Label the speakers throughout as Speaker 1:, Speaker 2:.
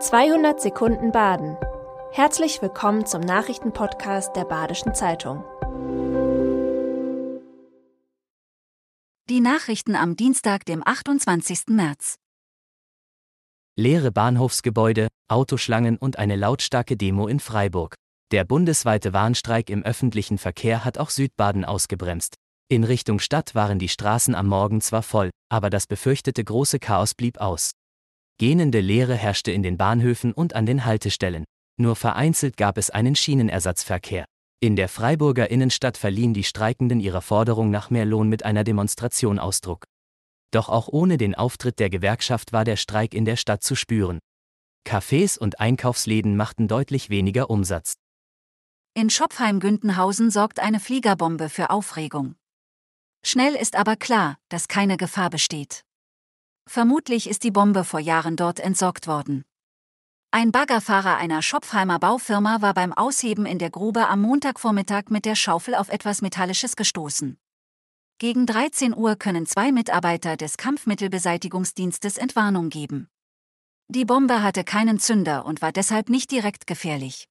Speaker 1: 200 Sekunden Baden. Herzlich willkommen zum Nachrichtenpodcast der Badischen Zeitung.
Speaker 2: Die Nachrichten am Dienstag, dem 28. März.
Speaker 3: Leere Bahnhofsgebäude, Autoschlangen und eine lautstarke Demo in Freiburg. Der bundesweite Warnstreik im öffentlichen Verkehr hat auch Südbaden ausgebremst. In Richtung Stadt waren die Straßen am Morgen zwar voll, aber das befürchtete große Chaos blieb aus. Gähnende Leere herrschte in den Bahnhöfen und an den Haltestellen. Nur vereinzelt gab es einen Schienenersatzverkehr. In der Freiburger Innenstadt verliehen die Streikenden ihrer Forderung nach mehr Lohn mit einer Demonstration Ausdruck. Doch auch ohne den Auftritt der Gewerkschaft war der Streik in der Stadt zu spüren. Cafés und Einkaufsläden machten deutlich weniger Umsatz.
Speaker 2: In Schopfheim-Güntenhausen sorgt eine Fliegerbombe für Aufregung. Schnell ist aber klar, dass keine Gefahr besteht. Vermutlich ist die Bombe vor Jahren dort entsorgt worden. Ein Baggerfahrer einer Schopfheimer Baufirma war beim Ausheben in der Grube am Montagvormittag mit der Schaufel auf etwas Metallisches gestoßen. Gegen 13 Uhr können zwei Mitarbeiter des Kampfmittelbeseitigungsdienstes Entwarnung geben. Die Bombe hatte keinen Zünder und war deshalb nicht direkt gefährlich.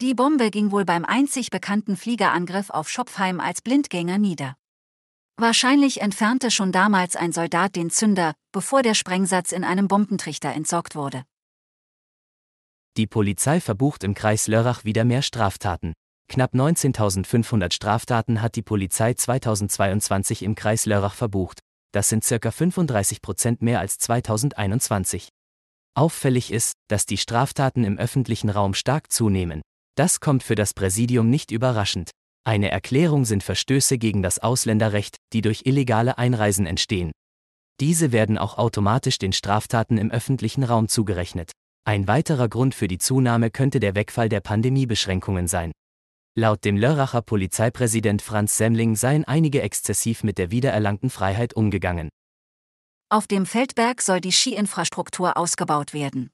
Speaker 2: Die Bombe ging wohl beim einzig bekannten Fliegerangriff auf Schopfheim als Blindgänger nieder. Wahrscheinlich entfernte schon damals ein Soldat den Zünder, bevor der Sprengsatz in einem Bombentrichter entsorgt wurde.
Speaker 3: Die Polizei verbucht im Kreis Lörrach wieder mehr Straftaten. Knapp 19.500 Straftaten hat die Polizei 2022 im Kreis Lörrach verbucht. Das sind circa 35 Prozent mehr als 2021. Auffällig ist, dass die Straftaten im öffentlichen Raum stark zunehmen. Das kommt für das Präsidium nicht überraschend. Eine Erklärung sind Verstöße gegen das Ausländerrecht, die durch illegale Einreisen entstehen. Diese werden auch automatisch den Straftaten im öffentlichen Raum zugerechnet. Ein weiterer Grund für die Zunahme könnte der Wegfall der Pandemiebeschränkungen sein. Laut dem Lörracher Polizeipräsident Franz Semmling seien einige exzessiv mit der wiedererlangten Freiheit umgegangen.
Speaker 2: Auf dem Feldberg soll die Skiinfrastruktur ausgebaut werden.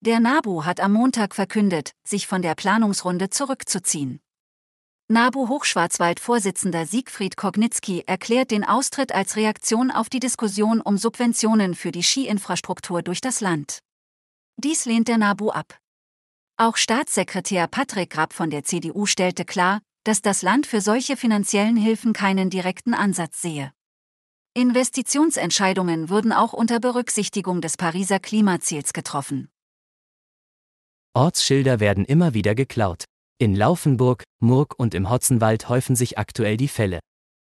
Speaker 2: Der NABU hat am Montag verkündet, sich von der Planungsrunde zurückzuziehen. NABU Hochschwarzwald-Vorsitzender Siegfried Kognitzki erklärt den Austritt als Reaktion auf die Diskussion um Subventionen für die Skiinfrastruktur durch das Land. Dies lehnt der NABU ab. Auch Staatssekretär Patrick Grapp von der CDU stellte klar, dass das Land für solche finanziellen Hilfen keinen direkten Ansatz sehe. Investitionsentscheidungen würden auch unter Berücksichtigung des Pariser Klimaziels getroffen.
Speaker 3: Ortsschilder werden immer wieder geklaut. In Laufenburg, Murg und im Hotzenwald häufen sich aktuell die Fälle.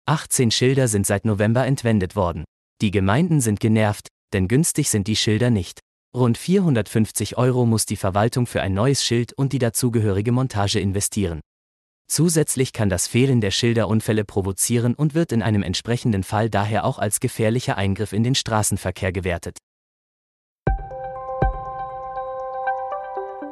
Speaker 3: 18 Schilder sind seit November entwendet worden. Die Gemeinden sind genervt, denn günstig sind die Schilder nicht. Rund 450 Euro muss die Verwaltung für ein neues Schild und die dazugehörige Montage investieren. Zusätzlich kann das Fehlen der Schilder Unfälle provozieren und wird in einem entsprechenden Fall daher auch als gefährlicher Eingriff in den Straßenverkehr gewertet.